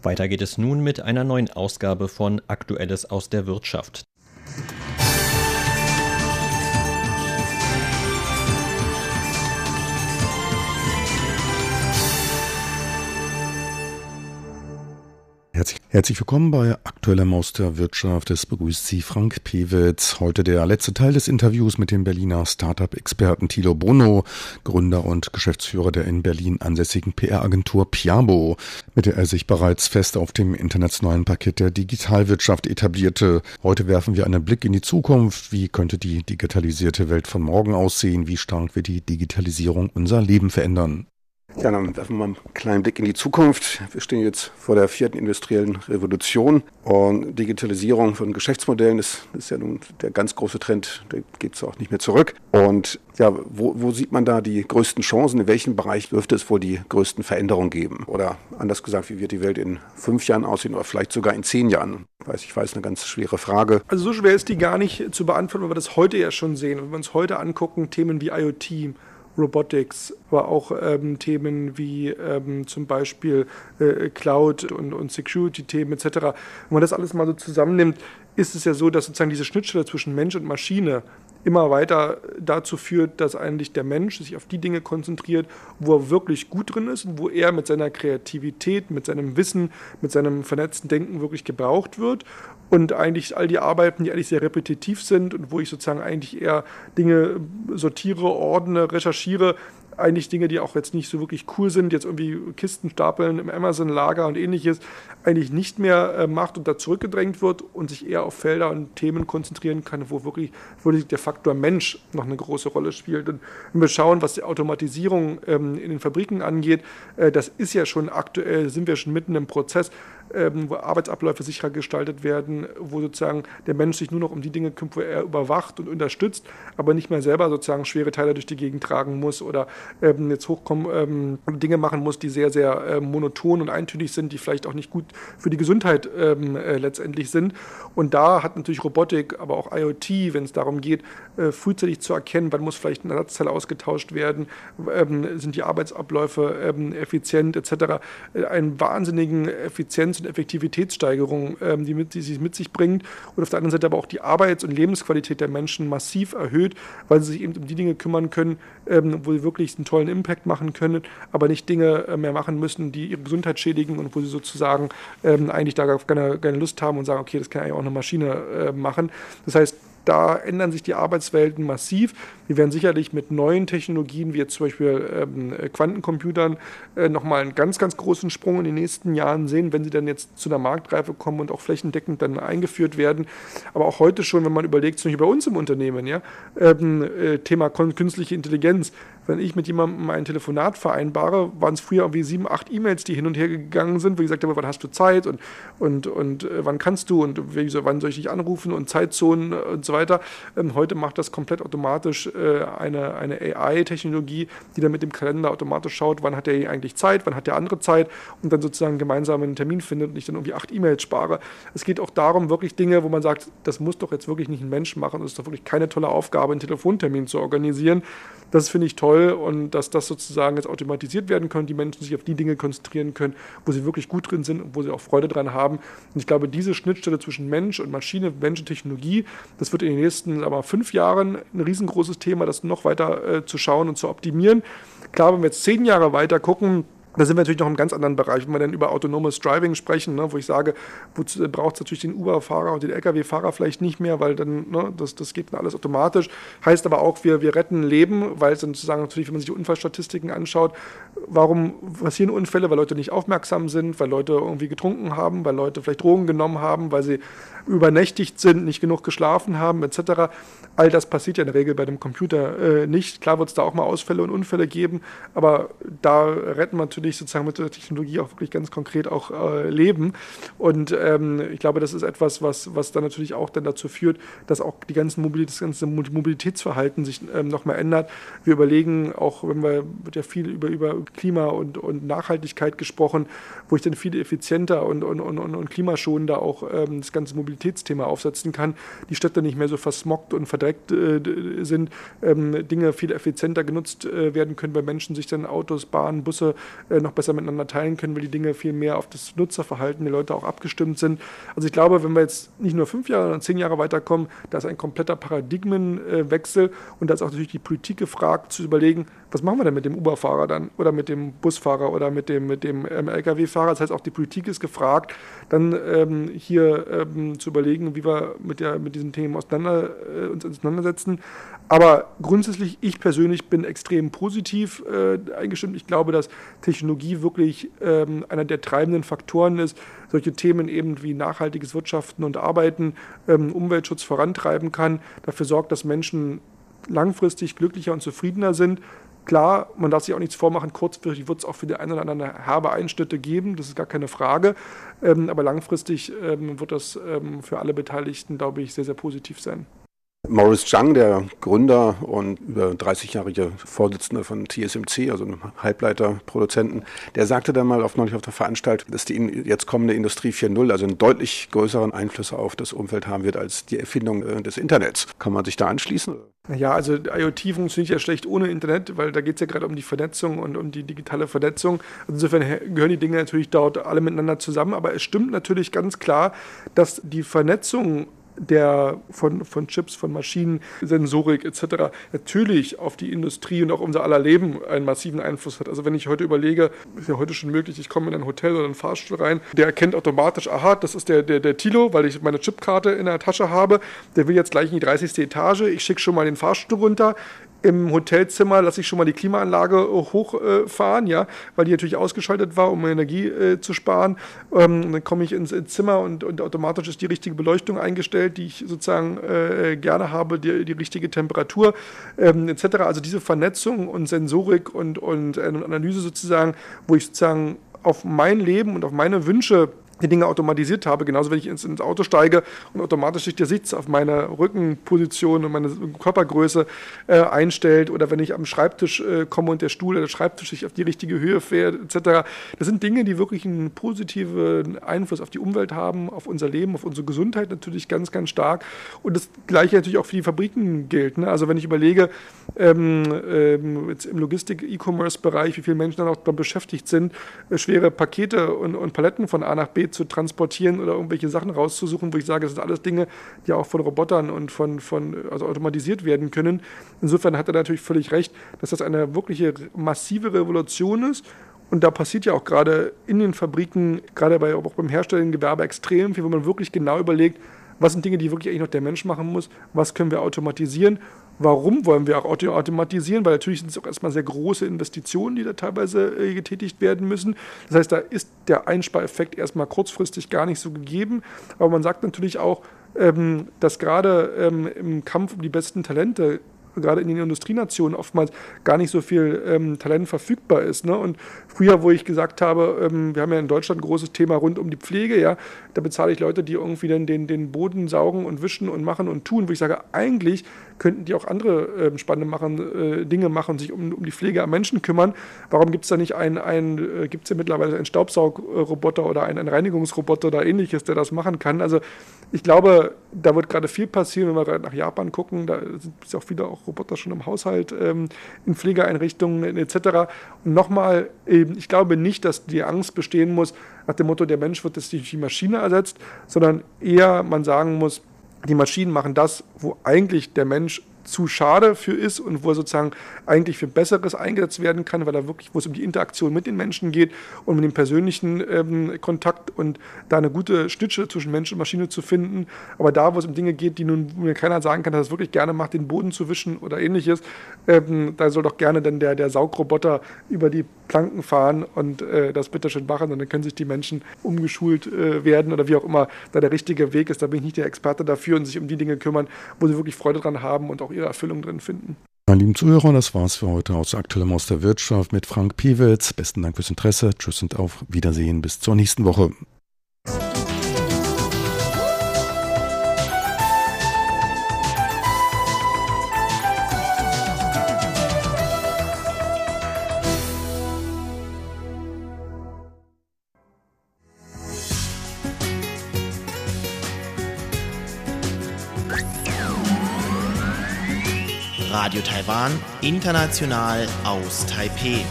Weiter geht es nun mit einer neuen Ausgabe von Aktuelles aus der Wirtschaft. Herzlich, willkommen bei Aktueller Maus der Wirtschaft. Es begrüßt Sie Frank Pewitz. Heute der letzte Teil des Interviews mit dem Berliner Startup-Experten Thilo Bruno, Gründer und Geschäftsführer der in Berlin ansässigen PR-Agentur Piabo, mit der er sich bereits fest auf dem internationalen Parkett der Digitalwirtschaft etablierte. Heute werfen wir einen Blick in die Zukunft. Wie könnte die digitalisierte Welt von morgen aussehen? Wie stark wird die Digitalisierung unser Leben verändern? Ja, dann werfen wir mal einen kleinen Blick in die Zukunft. Wir stehen jetzt vor der vierten industriellen Revolution und Digitalisierung von Geschäftsmodellen ist, ist ja nun der ganz große Trend, der geht es auch nicht mehr zurück. Und ja, wo, wo sieht man da die größten Chancen? In welchem Bereich dürfte es wohl die größten Veränderungen geben? Oder anders gesagt, wie wird die Welt in fünf Jahren aussehen oder vielleicht sogar in zehn Jahren? Weiß, ich weiß, eine ganz schwere Frage. Also so schwer ist die gar nicht zu beantworten, weil wir das heute ja schon sehen. Wenn wir uns heute angucken, Themen wie IoT, Robotics, aber auch ähm, Themen wie ähm, zum Beispiel äh, Cloud und, und Security-Themen etc. Wenn man das alles mal so zusammennimmt, ist es ja so, dass sozusagen diese Schnittstelle zwischen Mensch und Maschine immer weiter dazu führt, dass eigentlich der Mensch sich auf die Dinge konzentriert, wo er wirklich gut drin ist und wo er mit seiner Kreativität, mit seinem Wissen, mit seinem vernetzten Denken wirklich gebraucht wird. Und eigentlich all die Arbeiten, die eigentlich sehr repetitiv sind und wo ich sozusagen eigentlich eher Dinge sortiere, ordne, recherchiere, eigentlich Dinge, die auch jetzt nicht so wirklich cool sind, jetzt irgendwie Kisten stapeln im Amazon-Lager und ähnliches, eigentlich nicht mehr äh, macht und da zurückgedrängt wird und sich eher auf Felder und Themen konzentrieren kann, wo wirklich, wirklich der Faktor Mensch noch eine große Rolle spielt. Und wenn wir schauen, was die Automatisierung ähm, in den Fabriken angeht, äh, das ist ja schon aktuell, sind wir schon mitten im Prozess, ähm, wo Arbeitsabläufe sicherer gestaltet werden, wo sozusagen der Mensch sich nur noch um die Dinge kümmert, wo er überwacht und unterstützt, aber nicht mehr selber sozusagen schwere Teile durch die Gegend tragen muss oder ähm, jetzt hochkommen, ähm, Dinge machen muss, die sehr, sehr äh, monoton und eintönig sind, die vielleicht auch nicht gut für die Gesundheit ähm, äh, letztendlich sind. Und da hat natürlich Robotik, aber auch IoT, wenn es darum geht, äh, frühzeitig zu erkennen, wann muss vielleicht ein Ersatzteil ausgetauscht werden, ähm, sind die Arbeitsabläufe ähm, effizient etc., äh, einen wahnsinnigen Effizienz- und Effektivitätssteigerung, ähm, die, mit, die sie mit sich bringt. Und auf der anderen Seite aber auch die Arbeits- und Lebensqualität der Menschen massiv erhöht, weil sie sich eben um die Dinge kümmern können, ähm, wo sie wirklich einen tollen Impact machen können, aber nicht Dinge äh, mehr machen müssen, die ihre Gesundheit schädigen und wo sie sozusagen ähm, eigentlich da gar keine, keine Lust haben und sagen, okay, das kann eigentlich auch eine Maschine äh, machen. Das heißt, da ändern sich die Arbeitswelten massiv. Wir werden sicherlich mit neuen Technologien, wie jetzt zum Beispiel ähm, Quantencomputern, äh, nochmal einen ganz, ganz großen Sprung in den nächsten Jahren sehen, wenn sie dann jetzt zu einer Marktreife kommen und auch flächendeckend dann eingeführt werden. Aber auch heute schon, wenn man überlegt, zum Beispiel bei uns im Unternehmen, ja, ähm, äh, Thema künstliche Intelligenz, wenn ich mit jemandem ein Telefonat vereinbare, waren es früher irgendwie sieben, acht E-Mails, die hin und her gegangen sind, wo ich gesagt habe, wann hast du Zeit und, und, und äh, wann kannst du und wie, wann soll ich dich anrufen und Zeitzonen und so weiter. Ähm, heute macht das komplett automatisch äh, eine, eine AI-Technologie, die dann mit dem Kalender automatisch schaut, wann hat der eigentlich Zeit, wann hat der andere Zeit und dann sozusagen gemeinsam einen Termin findet und ich dann irgendwie acht E-Mails spare. Es geht auch darum, wirklich Dinge, wo man sagt, das muss doch jetzt wirklich nicht ein Mensch machen, das ist doch wirklich keine tolle Aufgabe, einen Telefontermin zu organisieren. Das finde ich toll und dass das sozusagen jetzt automatisiert werden kann, die Menschen sich auf die Dinge konzentrieren können, wo sie wirklich gut drin sind und wo sie auch Freude dran haben. Und ich glaube, diese Schnittstelle zwischen Mensch und Maschine, Mensch und Technologie, das wird in den nächsten aber fünf Jahren ein riesengroßes Thema, das noch weiter äh, zu schauen und zu optimieren. Klar, wenn wir jetzt zehn Jahre weiter gucken, da sind wir natürlich noch im ganz anderen Bereich, wenn wir dann über autonomes Driving sprechen, ne, wo ich sage, braucht es natürlich den Uber-Fahrer und den Lkw-Fahrer vielleicht nicht mehr, weil dann, ne, das, das geht dann alles automatisch. Heißt aber auch, wir, wir retten Leben, weil es dann sozusagen natürlich, wenn man sich die Unfallstatistiken anschaut, warum passieren Unfälle? Weil Leute nicht aufmerksam sind, weil Leute irgendwie getrunken haben, weil Leute vielleicht Drogen genommen haben, weil sie übernächtigt sind, nicht genug geschlafen haben, etc. All das passiert ja in der Regel bei dem Computer äh, nicht. Klar wird es da auch mal Ausfälle und Unfälle geben, aber da retten wir natürlich sozusagen mit der Technologie auch wirklich ganz konkret auch äh, Leben. Und ähm, ich glaube, das ist etwas, was, was dann natürlich auch dann dazu führt, dass auch die ganzen Mobilität, das ganze Mobilitätsverhalten sich ähm, nochmal ändert. Wir überlegen auch, wenn wir wird ja viel über, über Klima und, und Nachhaltigkeit gesprochen, wo ich dann viel effizienter und, und, und, und klimaschonender auch ähm, das ganze Mobilität Mobilitätsthema aufsetzen kann, die Städte nicht mehr so versmoggt und verdreckt äh, sind, ähm, Dinge viel effizienter genutzt äh, werden können, weil Menschen sich dann Autos, Bahnen, Busse noch besser miteinander teilen können, weil die Dinge viel mehr auf das Nutzerverhalten der Leute auch abgestimmt sind. Also ich glaube, wenn wir jetzt nicht nur fünf Jahre, sondern zehn Jahre weiterkommen, da ist ein kompletter Paradigmenwechsel und da ist auch natürlich die Politik gefragt, zu überlegen, was machen wir denn mit dem Uber-Fahrer dann oder mit dem Busfahrer oder mit dem, mit dem ähm, Lkw-Fahrer. Das heißt, auch die Politik ist gefragt, dann ähm, hier ähm, zu überlegen, wie wir mit, der, mit diesen Themen auseinander, äh, uns auseinandersetzen. Aber grundsätzlich, ich persönlich bin extrem positiv äh, eingestimmt. Ich glaube, dass Technologie wirklich ähm, einer der treibenden Faktoren ist, solche Themen eben wie nachhaltiges Wirtschaften und Arbeiten, ähm, Umweltschutz vorantreiben kann, dafür sorgt, dass Menschen langfristig glücklicher und zufriedener sind. Klar, man darf sich auch nichts vormachen, kurzfristig wird es auch für die eine oder andere herbe Einschnitte geben, das ist gar keine Frage. Ähm, aber langfristig ähm, wird das ähm, für alle Beteiligten, glaube ich, sehr, sehr positiv sein. Maurice Zhang, der Gründer und über 30-jährige Vorsitzende von TSMC, also einem Halbleiterproduzenten, der sagte dann mal auf neulich auf der Veranstaltung, dass die jetzt kommende Industrie 4.0 also einen deutlich größeren Einfluss auf das Umfeld haben wird als die Erfindung äh, des Internets. Kann man sich da anschließen? Ja, also IoT funktioniert ja schlecht ohne Internet, weil da geht es ja gerade um die Vernetzung und um die digitale Vernetzung. Also insofern gehören die Dinge natürlich dort alle miteinander zusammen. Aber es stimmt natürlich ganz klar, dass die Vernetzung der von, von Chips, von Maschinen, Sensorik etc. natürlich auf die Industrie und auch unser aller Leben einen massiven Einfluss hat. Also wenn ich heute überlege, ist ja heute schon möglich, ich komme in ein Hotel oder einen Fahrstuhl rein, der erkennt automatisch, aha, das ist der, der, der Tilo, weil ich meine Chipkarte in der Tasche habe, der will jetzt gleich in die 30. Etage, ich schicke schon mal den Fahrstuhl runter, im Hotelzimmer lasse ich schon mal die Klimaanlage äh, hochfahren, äh, ja, weil die natürlich ausgeschaltet war, um Energie äh, zu sparen. Ähm, dann komme ich ins, ins Zimmer und, und, automatisch ist die richtige Beleuchtung eingestellt, die ich sozusagen äh, gerne habe, die, die richtige Temperatur ähm, etc. Also diese Vernetzung und Sensorik und, und äh, Analyse sozusagen, wo ich sozusagen auf mein Leben und auf meine Wünsche die Dinge automatisiert habe. Genauso, wenn ich ins, ins, Auto steige und automatisch sich der Sitz auf meine Rückenposition und meine Körpergröße äh, einstellt oder wenn ich am Schreibtisch äh, komme und der Stuhl oder der Schreibtisch sich auf die richtige Höhe fährt, etc. Das sind Dinge, die wirklich einen positiven Einfluss auf die Umwelt haben, auf unser Leben, auf unsere Gesundheit natürlich ganz, ganz stark. Und das Gleiche natürlich auch für die Fabriken gilt. Ne? Also wenn ich überlege, ähm, ähm, jetzt im Logistik-E-Commerce-Bereich, wie viele Menschen dann auch beschäftigt sind, äh, schwere Pakete und, und Paletten von A nach B zu transportieren oder irgendwelche Sachen rauszusuchen, wo ich sage, das sind alles Dinge, die auch von Robotern und von, von also automatisiert werden können. Insofern hat er natürlich völlig recht, dass das eine wirkliche massive Revolution ist. Und da passiert ja auch gerade in den Fabriken, gerade bei, auch beim herstellenden Gewerbe extrem viel, wo man wirklich genau überlegt, was sind Dinge, die wirklich eigentlich noch der Mensch machen muss, was können wir automatisieren Warum wollen wir auch automatisieren? Weil natürlich sind es auch erstmal sehr große Investitionen, die da teilweise äh, getätigt werden müssen. Das heißt, da ist der Einspareffekt erstmal kurzfristig gar nicht so gegeben. Aber man sagt natürlich auch, ähm, dass gerade ähm, im Kampf um die besten Talente gerade in den Industrienationen oftmals gar nicht so viel ähm, Talent verfügbar ist. Ne? Und früher, wo ich gesagt habe, ähm, wir haben ja in Deutschland ein großes Thema rund um die Pflege, ja, da bezahle ich Leute, die irgendwie dann den, den Boden saugen und wischen und machen und tun, wo ich sage, eigentlich könnten die auch andere äh, spannende machen, äh, Dinge machen sich um, um die Pflege am Menschen kümmern. Warum gibt es da nicht einen, ein, äh, gibt es ja mittlerweile einen Staubsaugroboter oder einen, einen Reinigungsroboter oder ähnliches, der das machen kann? Also ich glaube, da wird gerade viel passieren, wenn wir nach Japan gucken, da sind auch viele auch Roboter schon im Haushalt, ähm, in Pflegeeinrichtungen etc. Und nochmal, ich glaube nicht, dass die Angst bestehen muss, nach dem Motto, der Mensch wird jetzt durch die Maschine ersetzt, sondern eher man sagen muss, die Maschinen machen das, wo eigentlich der Mensch zu schade für ist und wo er sozusagen eigentlich für Besseres eingesetzt werden kann, weil er wirklich, wo es um die Interaktion mit den Menschen geht und um den persönlichen ähm, Kontakt und da eine gute Stütze zwischen Mensch und Maschine zu finden. Aber da, wo es um Dinge geht, die nun mir keiner sagen kann, dass er es wirklich gerne macht, den Boden zu wischen oder ähnliches, ähm, da soll doch gerne dann der, der Saugroboter über die Planken fahren und äh, das bitte schön machen und dann können sich die Menschen umgeschult äh, werden oder wie auch immer da der richtige Weg ist. Da bin ich nicht der Experte dafür und sich um die Dinge kümmern, wo sie wirklich Freude dran haben und auch ihre Erfüllung drin finden. Meine lieben Zuhörer, das war's für heute aus Aktuellem aus der Wirtschaft mit Frank Piewitz. Besten Dank fürs Interesse. Tschüss und auf Wiedersehen. Bis zur nächsten Woche. Radio Taiwan, international aus Taipeh.